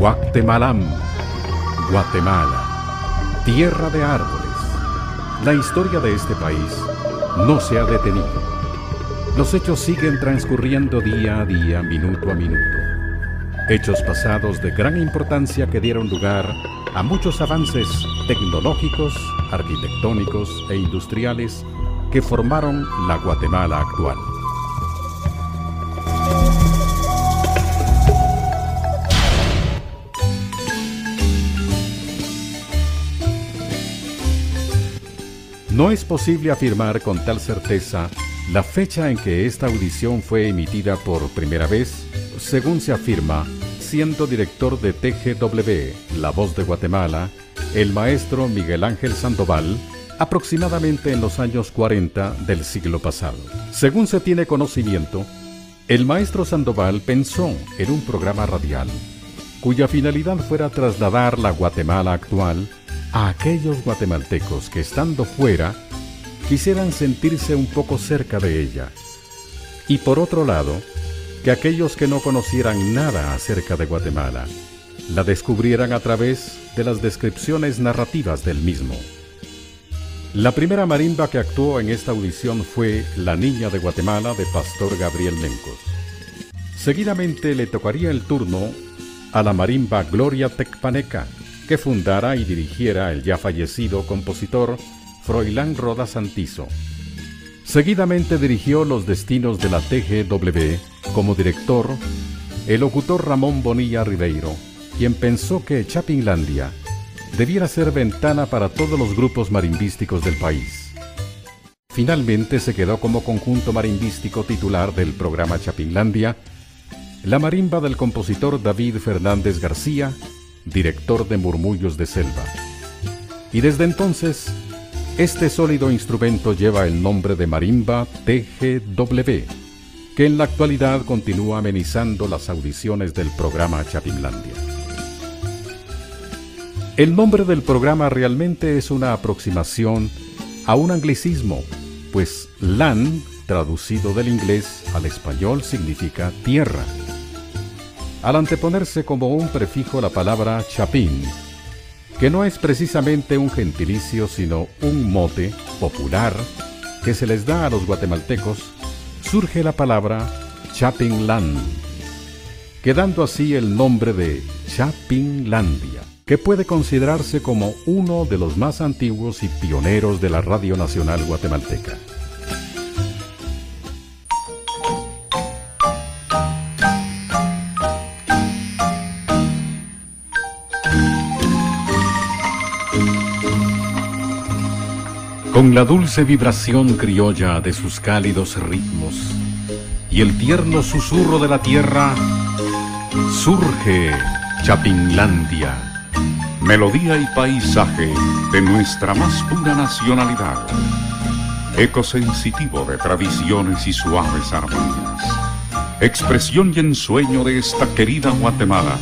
Guatemalam, Guatemala, tierra de árboles. La historia de este país no se ha detenido. Los hechos siguen transcurriendo día a día, minuto a minuto. Hechos pasados de gran importancia que dieron lugar a muchos avances tecnológicos, arquitectónicos e industriales que formaron la Guatemala actual. No es posible afirmar con tal certeza la fecha en que esta audición fue emitida por primera vez, según se afirma, siendo director de TGW, La Voz de Guatemala, el maestro Miguel Ángel Sandoval, aproximadamente en los años 40 del siglo pasado. Según se tiene conocimiento, el maestro Sandoval pensó en un programa radial cuya finalidad fuera trasladar la Guatemala actual a aquellos guatemaltecos que estando fuera quisieran sentirse un poco cerca de ella. Y por otro lado, que aquellos que no conocieran nada acerca de Guatemala la descubrieran a través de las descripciones narrativas del mismo. La primera marimba que actuó en esta audición fue La Niña de Guatemala de Pastor Gabriel Mencos. Seguidamente le tocaría el turno a la marimba Gloria Tecpaneca que fundara y dirigiera el ya fallecido compositor Froilán Roda Santizo. Seguidamente dirigió los destinos de la TGW como director el locutor Ramón Bonilla Ribeiro, quien pensó que Chapinlandia debiera ser ventana para todos los grupos marimbísticos del país. Finalmente se quedó como conjunto marimbístico titular del programa Chapinlandia la marimba del compositor David Fernández García director de Murmullos de Selva. Y desde entonces, este sólido instrumento lleva el nombre de marimba TGW, que en la actualidad continúa amenizando las audiciones del programa Chapinlandia. El nombre del programa realmente es una aproximación a un anglicismo, pues LAN, traducido del inglés al español, significa tierra al anteponerse como un prefijo la palabra chapín, que no es precisamente un gentilicio sino un mote popular que se les da a los guatemaltecos, surge la palabra Chapinland, quedando así el nombre de Chapinlandia, que puede considerarse como uno de los más antiguos y pioneros de la Radio Nacional Guatemalteca. Con la dulce vibración criolla de sus cálidos ritmos y el tierno susurro de la tierra, surge Chapinlandia, melodía y paisaje de nuestra más pura nacionalidad, eco sensitivo de tradiciones y suaves armonías, expresión y ensueño de esta querida Guatemala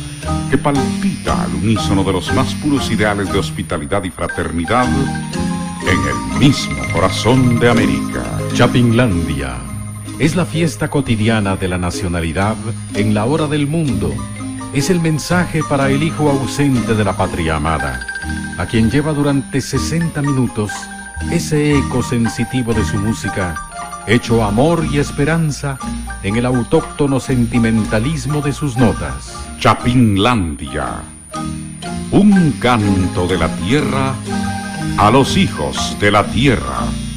que palpita al unísono de los más puros ideales de hospitalidad y fraternidad en el mismo corazón de América. Chapinlandia es la fiesta cotidiana de la nacionalidad en la hora del mundo. Es el mensaje para el hijo ausente de la patria amada, a quien lleva durante 60 minutos ese eco sensitivo de su música, hecho amor y esperanza en el autóctono sentimentalismo de sus notas. Chapinlandia, un canto de la tierra a los hijos de la tierra.